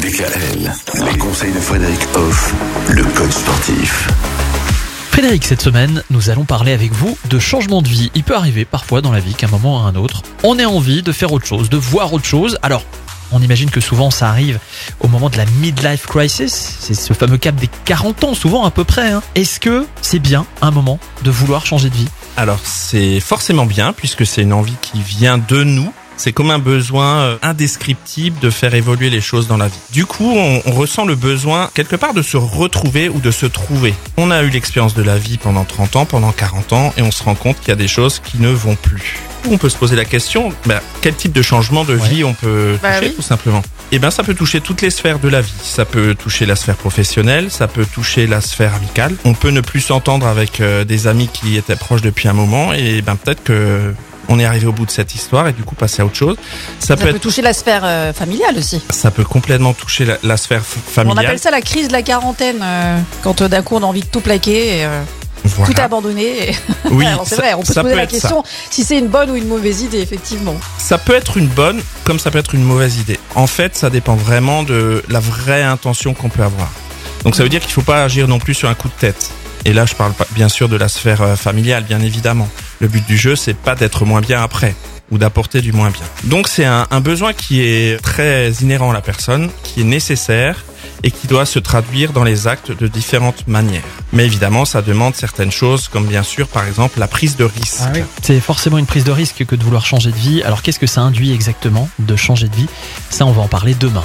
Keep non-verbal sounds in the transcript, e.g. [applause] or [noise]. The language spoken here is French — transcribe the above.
DKL, les conseils de Frédéric Hoff, le coach sportif. Frédéric, cette semaine, nous allons parler avec vous de changement de vie. Il peut arriver parfois dans la vie qu'à un moment ou à un autre, on ait envie de faire autre chose, de voir autre chose. Alors, on imagine que souvent ça arrive au moment de la midlife crisis, c'est ce fameux cap des 40 ans, souvent à peu près. hein. Est-ce que c'est bien un moment de vouloir changer de vie? Alors c'est forcément bien puisque c'est une envie qui vient de nous. C'est comme un besoin euh, indescriptible de faire évoluer les choses dans la vie. Du coup, on, on ressent le besoin quelque part de se retrouver ou de se trouver. On a eu l'expérience de la vie pendant 30 ans, pendant 40 ans, et on se rend compte qu'il y a des choses qui ne vont plus. On peut se poser la question, bah, quel type de changement de vie on peut Bah toucher oui. tout simplement Eh bien, ça peut toucher toutes les sphères de la vie. Ça peut toucher la sphère professionnelle, ça peut toucher la sphère amicale. On peut ne plus s'entendre avec euh, des amis qui étaient proches depuis un moment, et ben peut-être que on est arrivé au bout de cette histoire et du coup passer à autre chose. Ça, Ça peut, peut être, toucher la sphère euh, familiale aussi. ça peut complètement toucher la, la sphère f- On familiale. appelle ça la crise de la quarantaine, euh, quand euh, d'un coup on a envie de tout plaquer, et, Voilà. tout abandonner. et- [laughs] Oui, [laughs] c'est vrai, on peut se poser peut la ça. question si c'est une bonne ou une mauvaise idée, effectivement. Ça peut être une bonne comme ça peut être une mauvaise idée. En fait, ça dépend vraiment de la vraie intention qu'on peut avoir. Donc ça veut dire qu'il faut pas agir non plus sur un coup de tête. Et là, je parle bien sûr de la sphère euh, familiale, bien évidemment. Le but du jeu, c'est pas d'être moins bien après ou d'apporter du moins bien. Donc c'est un, un besoin qui est très inhérent à la personne, qui est nécessaire et qui doit se traduire dans les actes de différentes manières. Mais évidemment, ça demande certaines choses, comme bien sûr, par exemple, la prise de risque. C'est forcément une prise de risque que de vouloir changer de vie. Alors qu'est-ce que ça induit exactement de changer de vie? Ça, on va en parler demain,